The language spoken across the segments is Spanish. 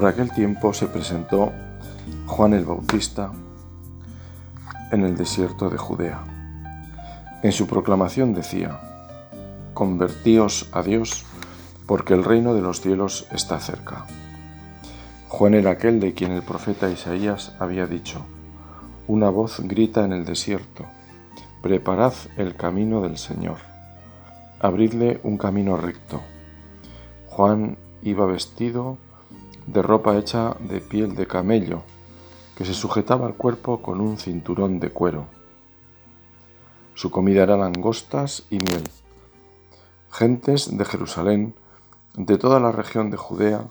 Por aquel tiempo se presentó Juan el Bautista en el desierto de Judea. En su proclamación decía, Convertíos a Dios, porque el reino de los cielos está cerca. Juan era aquel de quien el profeta Isaías había dicho, Una voz grita en el desierto, Preparad el camino del Señor, abridle un camino recto. Juan iba vestido de ropa hecha de piel de camello, que se sujetaba al cuerpo con un cinturón de cuero. Su comida era langostas y miel. Gentes de Jerusalén, de toda la región de Judea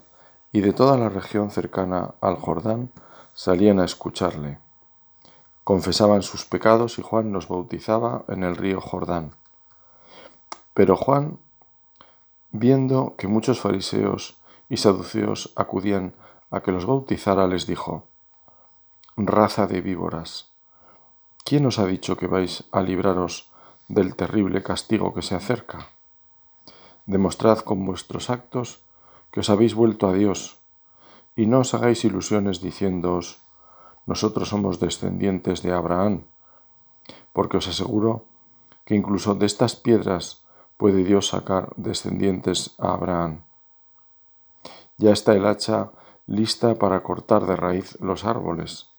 y de toda la región cercana al Jordán, salían a escucharle. Confesaban sus pecados y Juan los bautizaba en el río Jordán. Pero Juan, viendo que muchos fariseos y saduceos acudían a que los bautizara, les dijo, Raza de víboras, ¿quién os ha dicho que vais a libraros del terrible castigo que se acerca? Demostrad con vuestros actos que os habéis vuelto a Dios, y no os hagáis ilusiones diciéndoos, nosotros somos descendientes de Abraham, porque os aseguro que incluso de estas piedras puede Dios sacar descendientes a Abraham. Ya está el hacha lista para cortar de raíz los árboles.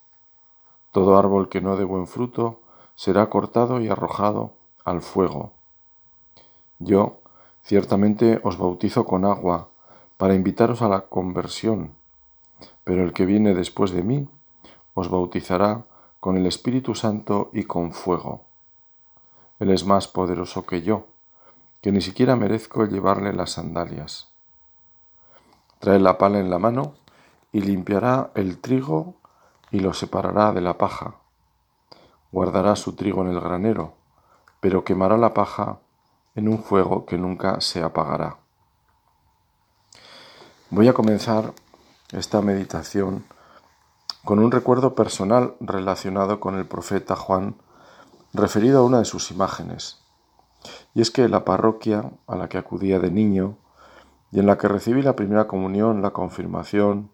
Todo árbol que no dé buen fruto será cortado y arrojado al fuego. Yo ciertamente os bautizo con agua para invitaros a la conversión, pero el que viene después de mí os bautizará con el Espíritu Santo y con fuego. Él es más poderoso que yo, que ni siquiera merezco llevarle las sandalias. Trae la pala en la mano y limpiará el trigo y lo separará de la paja. Guardará su trigo en el granero, pero quemará la paja en un fuego que nunca se apagará. Voy a comenzar esta meditación con un recuerdo personal relacionado con el profeta Juan, referido a una de sus imágenes. Y es que la parroquia a la que acudía de niño y en la que recibí la primera comunión, la confirmación,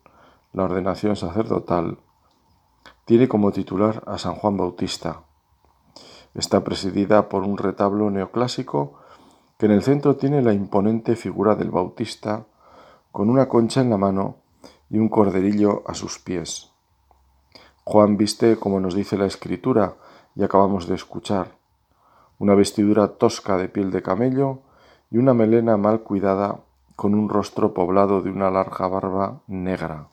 la ordenación sacerdotal, tiene como titular a San Juan Bautista. Está presidida por un retablo neoclásico que en el centro tiene la imponente figura del Bautista con una concha en la mano y un corderillo a sus pies. Juan viste, como nos dice la escritura y acabamos de escuchar, una vestidura tosca de piel de camello y una melena mal cuidada con un rostro poblado de una larga barba negra.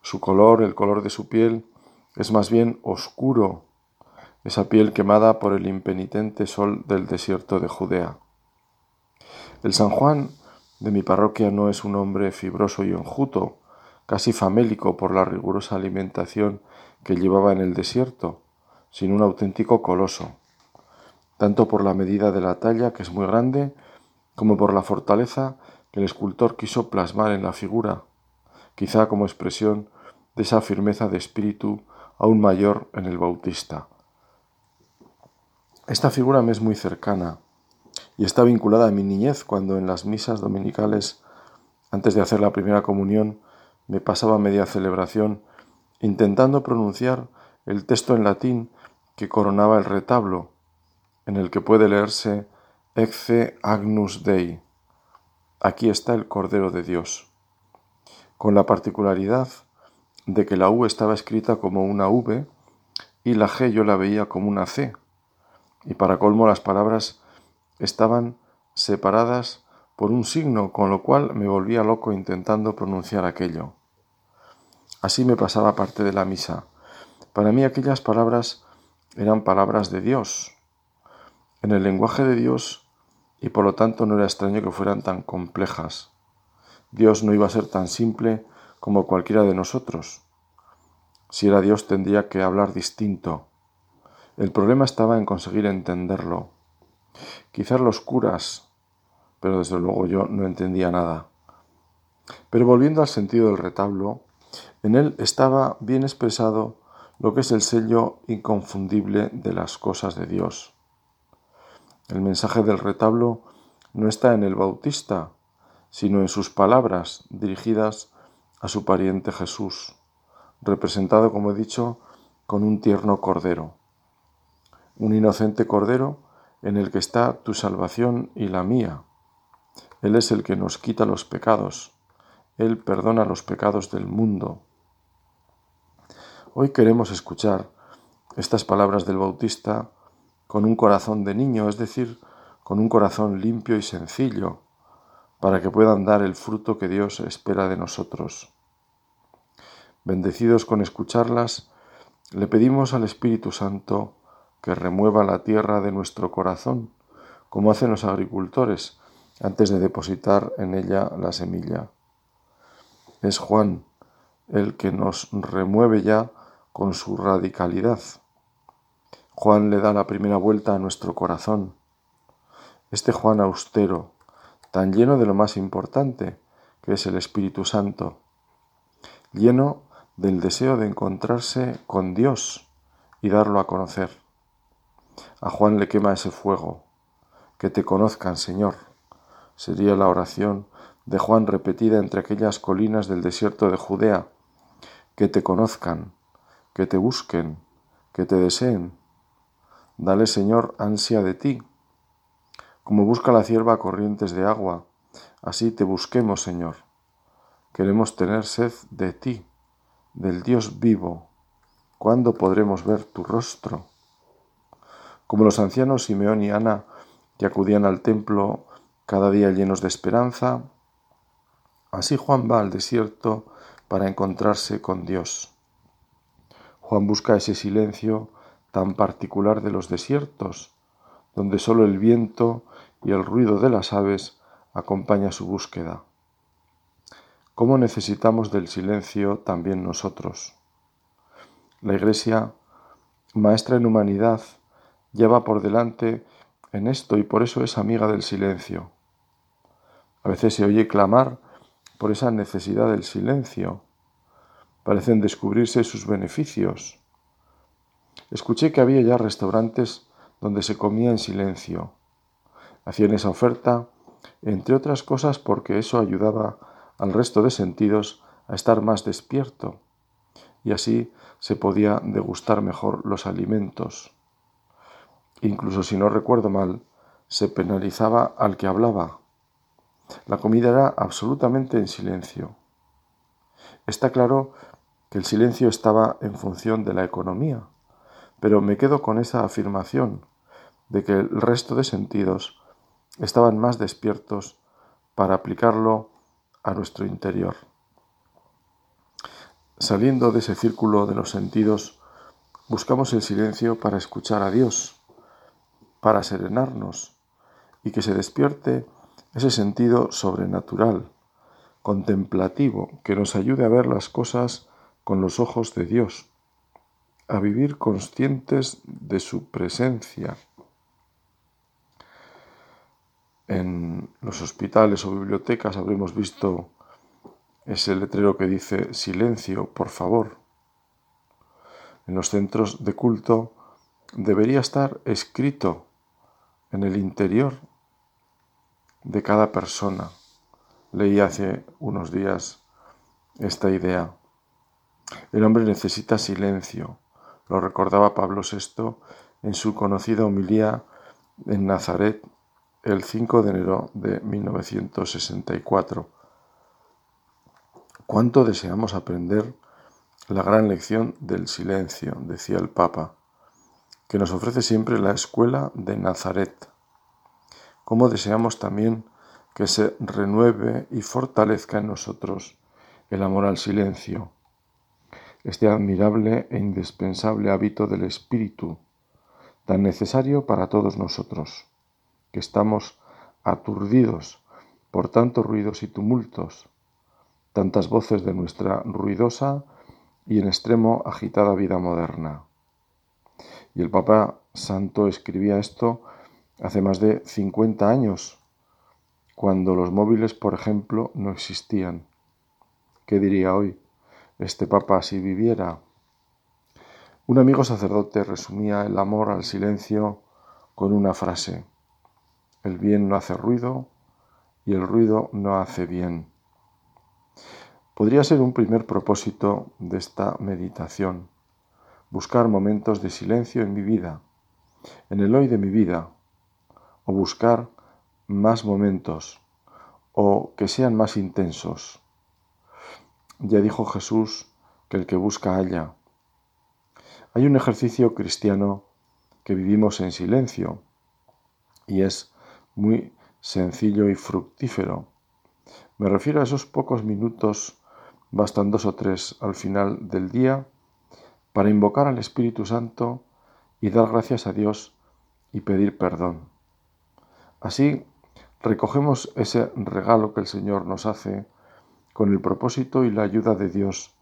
Su color, el color de su piel, es más bien oscuro, esa piel quemada por el impenitente sol del desierto de Judea. El San Juan de mi parroquia no es un hombre fibroso y enjuto, casi famélico por la rigurosa alimentación que llevaba en el desierto, sino un auténtico coloso, tanto por la medida de la talla, que es muy grande, como por la fortaleza que el escultor quiso plasmar en la figura, quizá como expresión de esa firmeza de espíritu aún mayor en el Bautista. Esta figura me es muy cercana y está vinculada a mi niñez cuando en las misas dominicales, antes de hacer la primera comunión, me pasaba media celebración intentando pronunciar el texto en latín que coronaba el retablo, en el que puede leerse Ecce Agnus Dei. Aquí está el Cordero de Dios. Con la particularidad de que la U estaba escrita como una V y la G yo la veía como una C. Y para colmo las palabras estaban separadas por un signo, con lo cual me volvía loco intentando pronunciar aquello. Así me pasaba parte de la misa. Para mí aquellas palabras eran palabras de Dios. En el lenguaje de Dios y por lo tanto no era extraño que fueran tan complejas. Dios no iba a ser tan simple como cualquiera de nosotros. Si era Dios tendría que hablar distinto. El problema estaba en conseguir entenderlo. Quizás los curas, pero desde luego yo no entendía nada. Pero volviendo al sentido del retablo, en él estaba bien expresado lo que es el sello inconfundible de las cosas de Dios. El mensaje del retablo no está en el Bautista, sino en sus palabras dirigidas a su pariente Jesús, representado, como he dicho, con un tierno cordero. Un inocente cordero en el que está tu salvación y la mía. Él es el que nos quita los pecados. Él perdona los pecados del mundo. Hoy queremos escuchar estas palabras del Bautista con un corazón de niño, es decir, con un corazón limpio y sencillo, para que puedan dar el fruto que Dios espera de nosotros. Bendecidos con escucharlas, le pedimos al Espíritu Santo que remueva la tierra de nuestro corazón, como hacen los agricultores antes de depositar en ella la semilla. Es Juan el que nos remueve ya con su radicalidad. Juan le da la primera vuelta a nuestro corazón. Este Juan austero, tan lleno de lo más importante, que es el Espíritu Santo, lleno del deseo de encontrarse con Dios y darlo a conocer. A Juan le quema ese fuego. Que te conozcan, Señor. Sería la oración de Juan repetida entre aquellas colinas del desierto de Judea. Que te conozcan, que te busquen, que te deseen. Dale, Señor, ansia de ti como busca la cierva corrientes de agua, así te busquemos, Señor. Queremos tener sed de ti, del Dios vivo. ¿Cuándo podremos ver tu rostro? Como los ancianos Simeón y Ana, que acudían al templo cada día llenos de esperanza, así Juan va al desierto para encontrarse con Dios. Juan busca ese silencio tan particular de los desiertos, donde solo el viento y el ruido de las aves acompaña su búsqueda. ¿Cómo necesitamos del silencio también nosotros? La Iglesia, maestra en humanidad, lleva por delante en esto y por eso es amiga del silencio. A veces se oye clamar por esa necesidad del silencio. Parecen descubrirse sus beneficios. Escuché que había ya restaurantes donde se comía en silencio Hacían esa oferta, entre otras cosas porque eso ayudaba al resto de sentidos a estar más despierto y así se podía degustar mejor los alimentos. Incluso si no recuerdo mal, se penalizaba al que hablaba. La comida era absolutamente en silencio. Está claro que el silencio estaba en función de la economía, pero me quedo con esa afirmación de que el resto de sentidos estaban más despiertos para aplicarlo a nuestro interior. Saliendo de ese círculo de los sentidos, buscamos el silencio para escuchar a Dios, para serenarnos y que se despierte ese sentido sobrenatural, contemplativo, que nos ayude a ver las cosas con los ojos de Dios, a vivir conscientes de su presencia en los hospitales o bibliotecas habremos visto ese letrero que dice silencio, por favor. En los centros de culto debería estar escrito en el interior de cada persona. Leí hace unos días esta idea. El hombre necesita silencio, lo recordaba Pablo VI en su conocida homilía en Nazaret el 5 de enero de 1964. ¿Cuánto deseamos aprender la gran lección del silencio, decía el Papa, que nos ofrece siempre la escuela de Nazaret? ¿Cómo deseamos también que se renueve y fortalezca en nosotros el amor al silencio, este admirable e indispensable hábito del espíritu, tan necesario para todos nosotros? que estamos aturdidos por tantos ruidos y tumultos, tantas voces de nuestra ruidosa y en extremo agitada vida moderna. Y el Papa Santo escribía esto hace más de 50 años, cuando los móviles, por ejemplo, no existían. ¿Qué diría hoy este Papa si viviera? Un amigo sacerdote resumía el amor al silencio con una frase. El bien no hace ruido y el ruido no hace bien. Podría ser un primer propósito de esta meditación, buscar momentos de silencio en mi vida, en el hoy de mi vida, o buscar más momentos, o que sean más intensos. Ya dijo Jesús que el que busca halla. Hay un ejercicio cristiano que vivimos en silencio y es muy sencillo y fructífero. Me refiero a esos pocos minutos Bastan dos o tres al final del día para invocar al Espíritu Santo y dar gracias a Dios y pedir perdón. Así recogemos ese regalo que el Señor nos hace con el propósito y la ayuda de Dios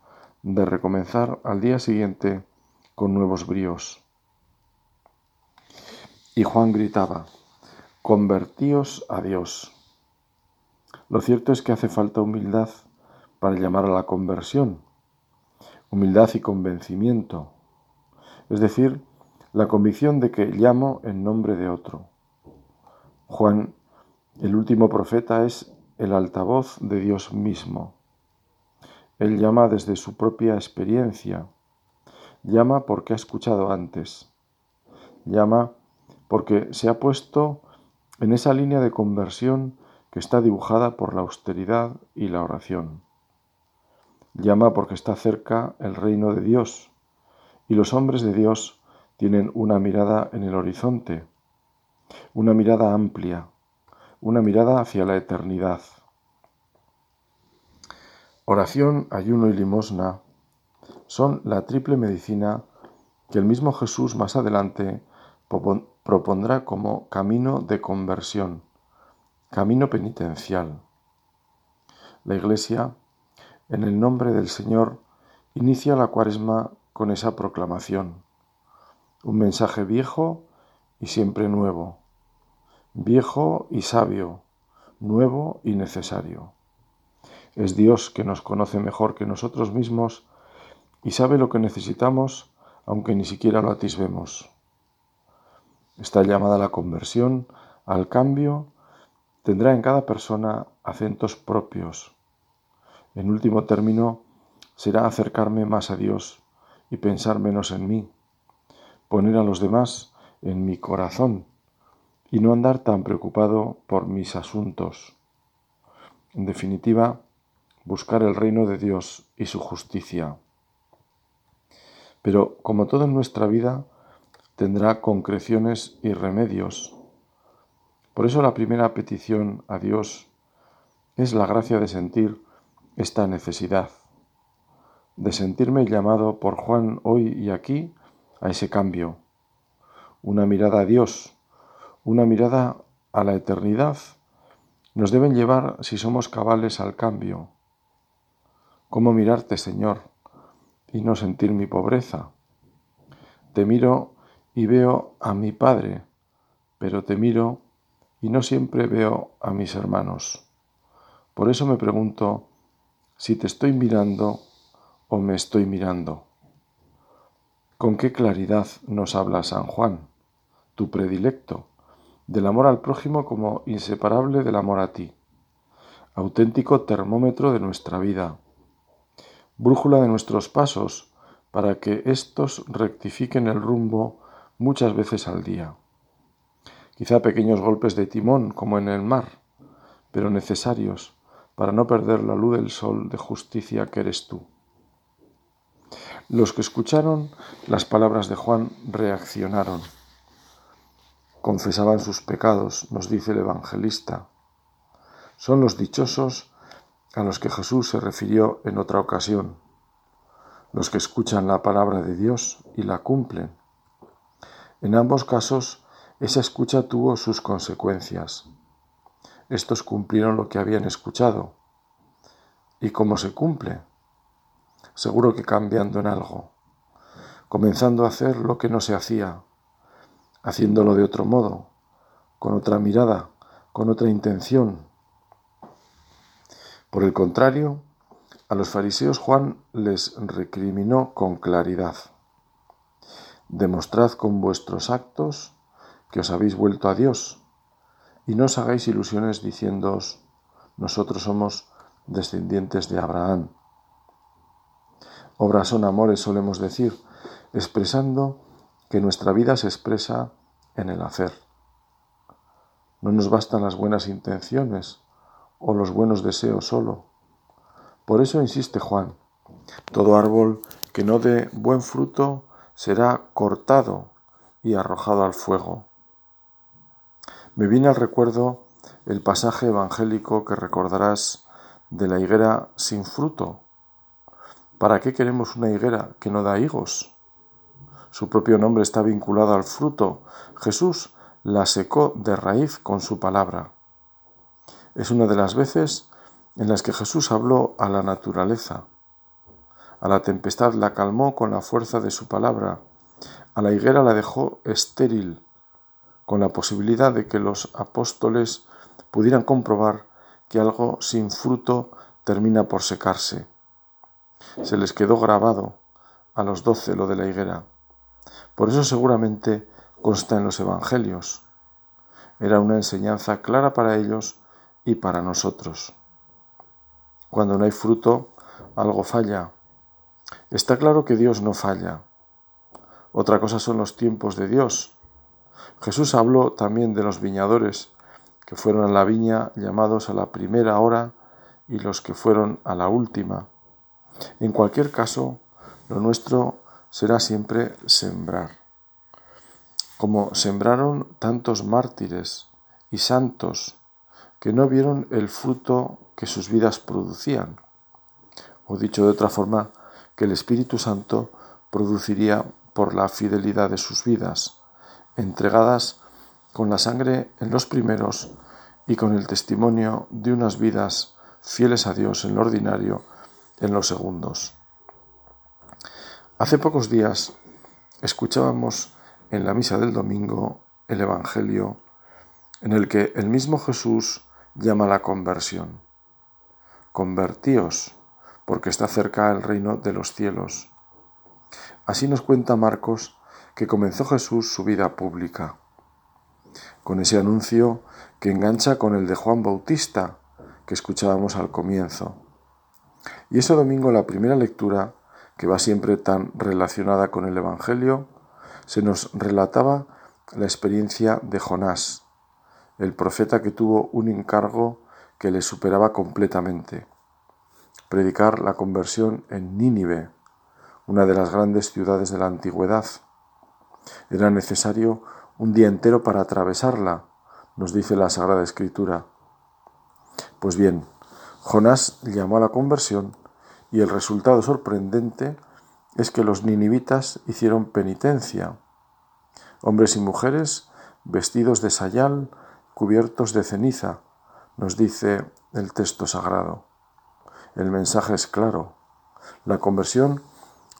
de recomenzar al día siguiente con nuevos bríos. Y Juan gritaba, convertíos a Dios. Lo cierto es que hace falta humildad para llamar a la conversión, humildad y convencimiento, es decir, la convicción de que llamo en nombre de otro. Juan, el último profeta, es el altavoz de Dios mismo. Él llama desde su propia experiencia, llama porque ha escuchado antes, llama porque se ha puesto en esa línea de conversión que está dibujada por la austeridad y la oración. Llama porque está cerca el reino de Dios y los hombres de Dios tienen una mirada en el horizonte, una mirada amplia, una mirada hacia la eternidad. Oración, ayuno y limosna son la triple medicina que el mismo Jesús más adelante propondrá como camino de conversión, camino penitencial. La Iglesia en el nombre del Señor, inicia la cuaresma con esa proclamación. Un mensaje viejo y siempre nuevo, viejo y sabio, nuevo y necesario. Es Dios que nos conoce mejor que nosotros mismos y sabe lo que necesitamos aunque ni siquiera lo atisbemos. Esta llamada la conversión, al cambio, tendrá en cada persona acentos propios, en último término, será acercarme más a Dios y pensar menos en mí, poner a los demás en mi corazón y no andar tan preocupado por mis asuntos. En definitiva, buscar el reino de Dios y su justicia. Pero como todo en nuestra vida, tendrá concreciones y remedios. Por eso la primera petición a Dios es la gracia de sentir esta necesidad de sentirme llamado por Juan hoy y aquí a ese cambio, una mirada a Dios, una mirada a la eternidad, nos deben llevar, si somos cabales, al cambio. ¿Cómo mirarte, Señor, y no sentir mi pobreza? Te miro y veo a mi Padre, pero te miro y no siempre veo a mis hermanos. Por eso me pregunto, si te estoy mirando o me estoy mirando. ¿Con qué claridad nos habla San Juan, tu predilecto, del amor al prójimo como inseparable del amor a ti, auténtico termómetro de nuestra vida, brújula de nuestros pasos para que éstos rectifiquen el rumbo muchas veces al día? Quizá pequeños golpes de timón como en el mar, pero necesarios para no perder la luz del sol de justicia que eres tú. Los que escucharon las palabras de Juan reaccionaron. Confesaban sus pecados, nos dice el evangelista. Son los dichosos a los que Jesús se refirió en otra ocasión, los que escuchan la palabra de Dios y la cumplen. En ambos casos, esa escucha tuvo sus consecuencias. Estos cumplieron lo que habían escuchado. ¿Y cómo se cumple? Seguro que cambiando en algo, comenzando a hacer lo que no se hacía, haciéndolo de otro modo, con otra mirada, con otra intención. Por el contrario, a los fariseos Juan les recriminó con claridad. Demostrad con vuestros actos que os habéis vuelto a Dios y no os hagáis ilusiones diciéndoos, nosotros somos descendientes de Abraham. Obras son amores, solemos decir, expresando que nuestra vida se expresa en el hacer. No nos bastan las buenas intenciones o los buenos deseos solo. Por eso insiste Juan, todo árbol que no dé buen fruto será cortado y arrojado al fuego. Me viene al recuerdo el pasaje evangélico que recordarás de la higuera sin fruto. ¿Para qué queremos una higuera que no da higos? Su propio nombre está vinculado al fruto. Jesús la secó de raíz con su palabra. Es una de las veces en las que Jesús habló a la naturaleza. A la tempestad la calmó con la fuerza de su palabra. A la higuera la dejó estéril, con la posibilidad de que los apóstoles pudieran comprobar que algo sin fruto termina por secarse. Se les quedó grabado a los doce lo de la higuera. Por eso seguramente consta en los Evangelios. Era una enseñanza clara para ellos y para nosotros. Cuando no hay fruto, algo falla. Está claro que Dios no falla. Otra cosa son los tiempos de Dios. Jesús habló también de los viñadores que fueron a la viña llamados a la primera hora y los que fueron a la última. En cualquier caso, lo nuestro será siempre sembrar. Como sembraron tantos mártires y santos que no vieron el fruto que sus vidas producían. O dicho de otra forma, que el Espíritu Santo produciría por la fidelidad de sus vidas, entregadas con la sangre en los primeros y con el testimonio de unas vidas fieles a Dios en lo ordinario en los segundos. Hace pocos días escuchábamos en la misa del domingo el Evangelio en el que el mismo Jesús llama a la conversión. Convertíos, porque está cerca el reino de los cielos. Así nos cuenta Marcos que comenzó Jesús su vida pública, con ese anuncio que engancha con el de Juan Bautista que escuchábamos al comienzo. Y ese domingo la primera lectura, que va siempre tan relacionada con el Evangelio, se nos relataba la experiencia de Jonás, el profeta que tuvo un encargo que le superaba completamente, predicar la conversión en Nínive, una de las grandes ciudades de la antigüedad. Era necesario un día entero para atravesarla, nos dice la Sagrada Escritura. Pues bien, Jonás llamó a la conversión y el resultado sorprendente es que los ninivitas hicieron penitencia. Hombres y mujeres vestidos de sayal, cubiertos de ceniza, nos dice el texto sagrado. El mensaje es claro. La conversión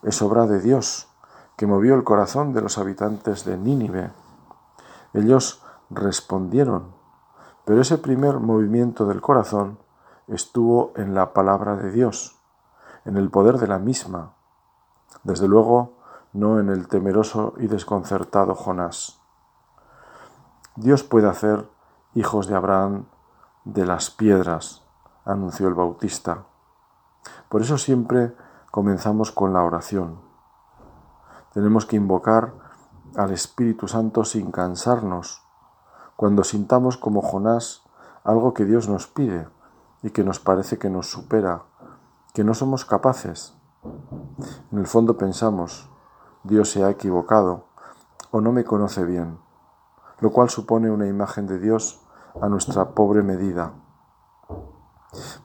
es obra de Dios, que movió el corazón de los habitantes de Nínive. Ellos respondieron, pero ese primer movimiento del corazón estuvo en la palabra de Dios, en el poder de la misma, desde luego no en el temeroso y desconcertado Jonás. Dios puede hacer hijos de Abraham de las piedras, anunció el Bautista. Por eso siempre comenzamos con la oración. Tenemos que invocar al Espíritu Santo sin cansarnos, cuando sintamos como Jonás algo que Dios nos pide y que nos parece que nos supera, que no somos capaces. En el fondo pensamos, Dios se ha equivocado o no me conoce bien lo cual supone una imagen de Dios a nuestra pobre medida.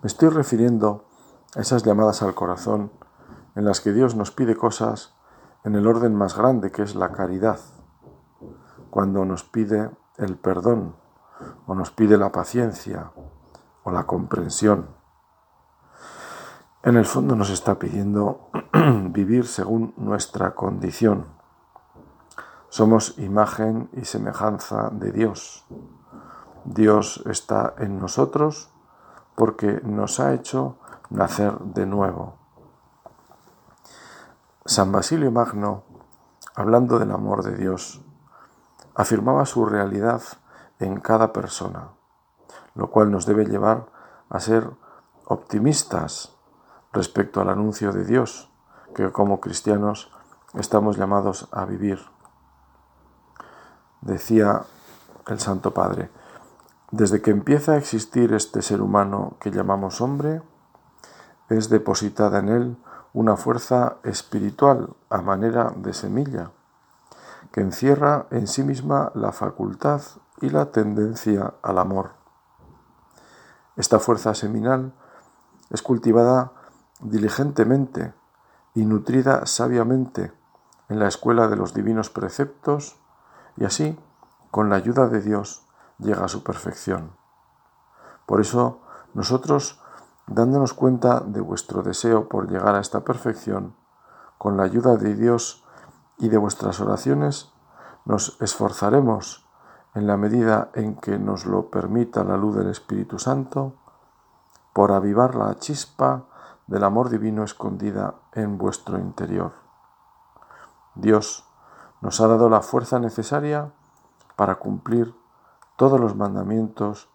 Me estoy refiriendo a esas llamadas al corazón en las que Dios nos pide cosas en el orden más grande que es la caridad, cuando nos pide el perdón o nos pide la paciencia o la comprensión. En el fondo nos está pidiendo vivir según nuestra condición somos imagen y semejanza de Dios. Dios está en nosotros porque nos ha hecho nacer de nuevo. San Basilio Magno, hablando del amor de Dios, afirmaba su realidad en cada persona, lo cual nos debe llevar a ser optimistas respecto al anuncio de Dios, que como cristianos estamos llamados a vivir. Decía el Santo Padre, desde que empieza a existir este ser humano que llamamos hombre, es depositada en él una fuerza espiritual a manera de semilla, que encierra en sí misma la facultad y la tendencia al amor. Esta fuerza seminal es cultivada diligentemente y nutrida sabiamente en la escuela de los divinos preceptos y así, con la ayuda de Dios, llega a su perfección. Por eso, nosotros, dándonos cuenta de vuestro deseo por llegar a esta perfección, con la ayuda de Dios y de vuestras oraciones, nos esforzaremos en la medida en que nos lo permita la luz del Espíritu Santo, por avivar la chispa del amor divino escondida en vuestro interior. Dios nos ha dado la fuerza necesaria para cumplir todos los mandamientos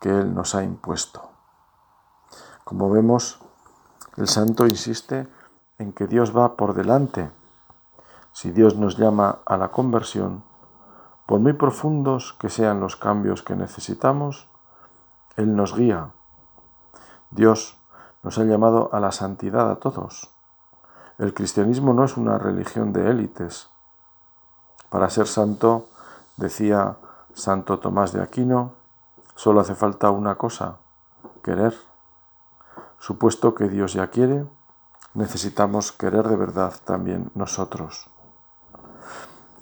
que Él nos ha impuesto. Como vemos, el santo insiste en que Dios va por delante. Si Dios nos llama a la conversión, por muy profundos que sean los cambios que necesitamos, Él nos guía. Dios nos ha llamado a la santidad a todos. El cristianismo no es una religión de élites. Para ser santo, decía Santo Tomás de Aquino, solo hace falta una cosa, querer. Supuesto que Dios ya quiere, necesitamos querer de verdad también nosotros.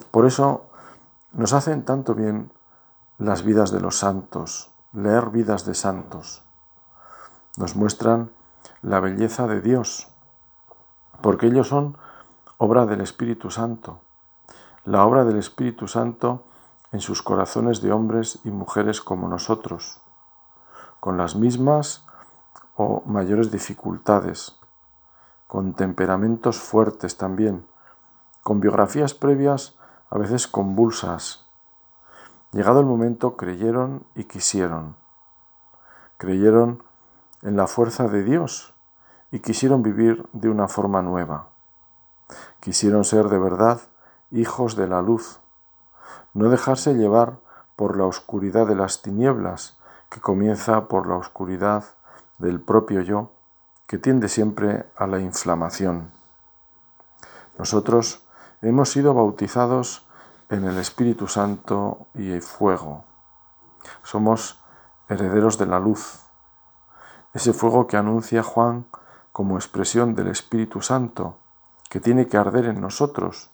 Por eso nos hacen tanto bien las vidas de los santos, leer vidas de santos. Nos muestran la belleza de Dios, porque ellos son obra del Espíritu Santo. La obra del Espíritu Santo en sus corazones de hombres y mujeres como nosotros, con las mismas o mayores dificultades, con temperamentos fuertes también, con biografías previas a veces convulsas. Llegado el momento, creyeron y quisieron. Creyeron en la fuerza de Dios y quisieron vivir de una forma nueva. Quisieron ser de verdad hijos de la luz, no dejarse llevar por la oscuridad de las tinieblas, que comienza por la oscuridad del propio yo, que tiende siempre a la inflamación. Nosotros hemos sido bautizados en el Espíritu Santo y el fuego. Somos herederos de la luz, ese fuego que anuncia Juan como expresión del Espíritu Santo, que tiene que arder en nosotros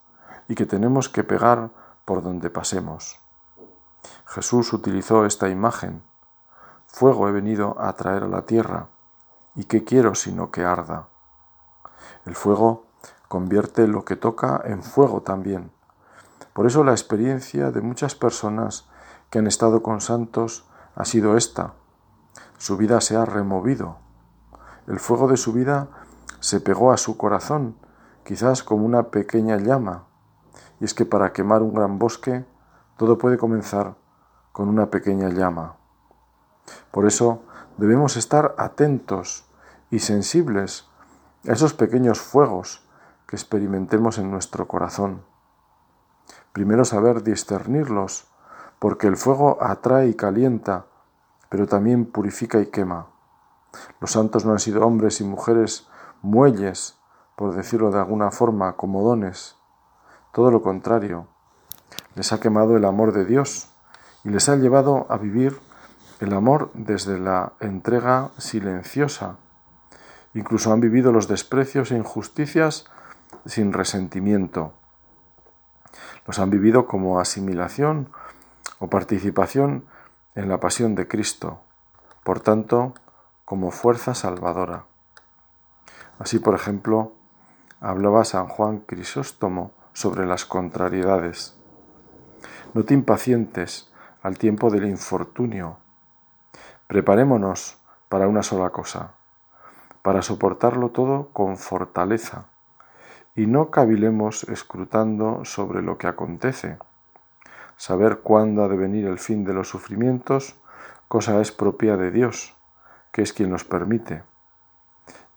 y que tenemos que pegar por donde pasemos. Jesús utilizó esta imagen. Fuego he venido a traer a la tierra, y qué quiero sino que arda. El fuego convierte lo que toca en fuego también. Por eso la experiencia de muchas personas que han estado con santos ha sido esta. Su vida se ha removido. El fuego de su vida se pegó a su corazón, quizás como una pequeña llama, y es que para quemar un gran bosque todo puede comenzar con una pequeña llama. Por eso debemos estar atentos y sensibles a esos pequeños fuegos que experimentemos en nuestro corazón. Primero saber discernirlos, porque el fuego atrae y calienta, pero también purifica y quema. Los santos no han sido hombres y mujeres muelles, por decirlo de alguna forma, como dones, todo lo contrario, les ha quemado el amor de Dios y les ha llevado a vivir el amor desde la entrega silenciosa. Incluso han vivido los desprecios e injusticias sin resentimiento. Los han vivido como asimilación o participación en la pasión de Cristo, por tanto, como fuerza salvadora. Así, por ejemplo, hablaba San Juan Crisóstomo sobre las contrariedades. No te impacientes al tiempo del infortunio. Preparémonos para una sola cosa, para soportarlo todo con fortaleza, y no cavilemos escrutando sobre lo que acontece. Saber cuándo ha de venir el fin de los sufrimientos, cosa es propia de Dios, que es quien los permite.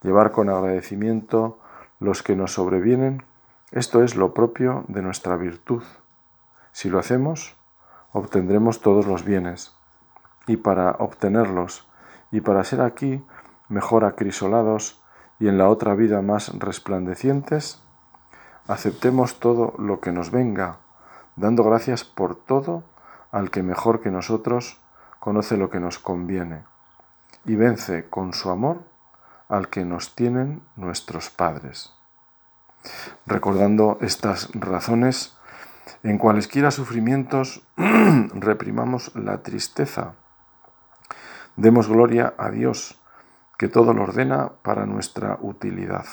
Llevar con agradecimiento los que nos sobrevienen, esto es lo propio de nuestra virtud. Si lo hacemos, obtendremos todos los bienes, y para obtenerlos, y para ser aquí mejor acrisolados y en la otra vida más resplandecientes, aceptemos todo lo que nos venga, dando gracias por todo al que mejor que nosotros conoce lo que nos conviene, y vence con su amor al que nos tienen nuestros padres. Recordando estas razones, en cualesquiera sufrimientos reprimamos la tristeza. Demos gloria a Dios, que todo lo ordena para nuestra utilidad.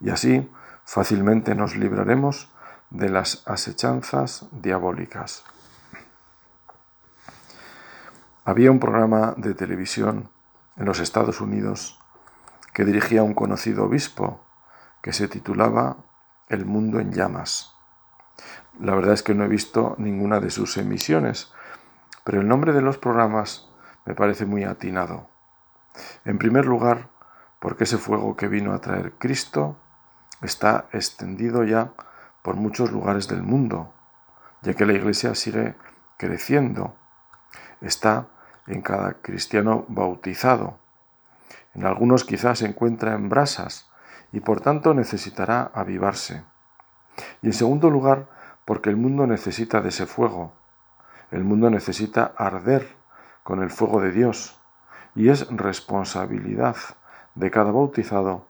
Y así fácilmente nos libraremos de las asechanzas diabólicas. Había un programa de televisión en los Estados Unidos que dirigía un conocido obispo que se titulaba El mundo en llamas. La verdad es que no he visto ninguna de sus emisiones, pero el nombre de los programas me parece muy atinado. En primer lugar, porque ese fuego que vino a traer Cristo está extendido ya por muchos lugares del mundo, ya que la Iglesia sigue creciendo. Está en cada cristiano bautizado. En algunos quizás se encuentra en brasas y por tanto necesitará avivarse. Y en segundo lugar, porque el mundo necesita de ese fuego. El mundo necesita arder con el fuego de Dios y es responsabilidad de cada bautizado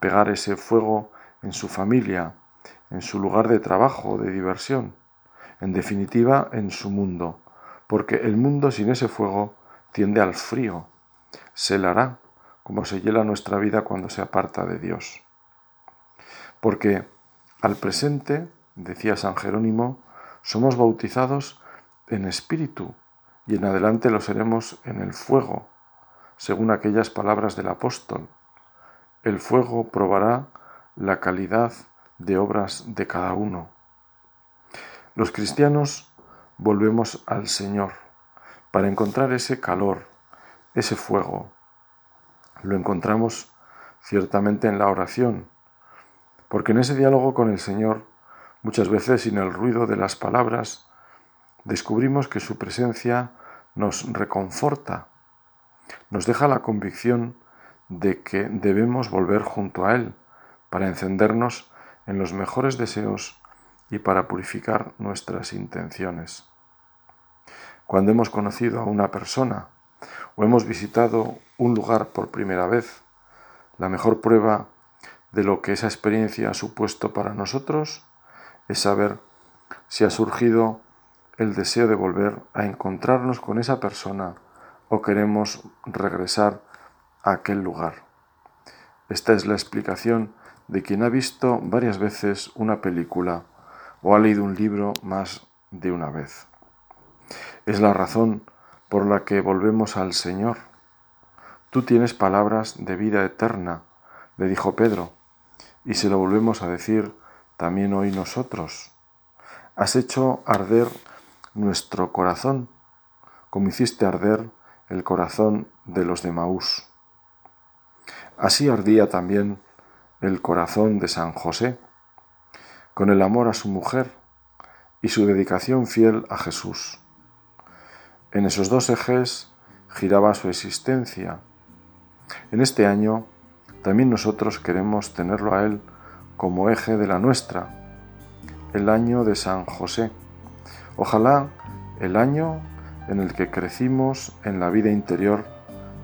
pegar ese fuego en su familia, en su lugar de trabajo, de diversión, en definitiva en su mundo, porque el mundo sin ese fuego tiende al frío, se helará como se hiela nuestra vida cuando se aparta de Dios. Porque al presente, decía San Jerónimo, somos bautizados en espíritu y en adelante lo seremos en el fuego, según aquellas palabras del apóstol. El fuego probará la calidad de obras de cada uno. Los cristianos volvemos al Señor. Para encontrar ese calor, ese fuego, lo encontramos ciertamente en la oración, porque en ese diálogo con el Señor, muchas veces sin el ruido de las palabras, descubrimos que su presencia nos reconforta, nos deja la convicción de que debemos volver junto a Él para encendernos en los mejores deseos y para purificar nuestras intenciones. Cuando hemos conocido a una persona, o hemos visitado un lugar por primera vez, la mejor prueba de lo que esa experiencia ha supuesto para nosotros es saber si ha surgido el deseo de volver a encontrarnos con esa persona o queremos regresar a aquel lugar. Esta es la explicación de quien ha visto varias veces una película o ha leído un libro más de una vez. Es la razón por la que volvemos al Señor. Tú tienes palabras de vida eterna, le dijo Pedro, y se lo volvemos a decir también hoy nosotros. Has hecho arder nuestro corazón, como hiciste arder el corazón de los de Maús. Así ardía también el corazón de San José, con el amor a su mujer y su dedicación fiel a Jesús. En esos dos ejes giraba su existencia. En este año también nosotros queremos tenerlo a Él como eje de la nuestra, el año de San José. Ojalá el año en el que crecimos en la vida interior,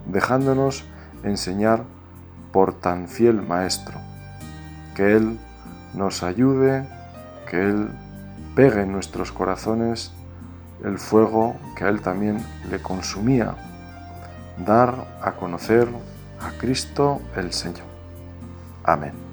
dejándonos enseñar por tan fiel Maestro. Que Él nos ayude, que Él pegue en nuestros corazones el fuego que a él también le consumía, dar a conocer a Cristo el Señor. Amén.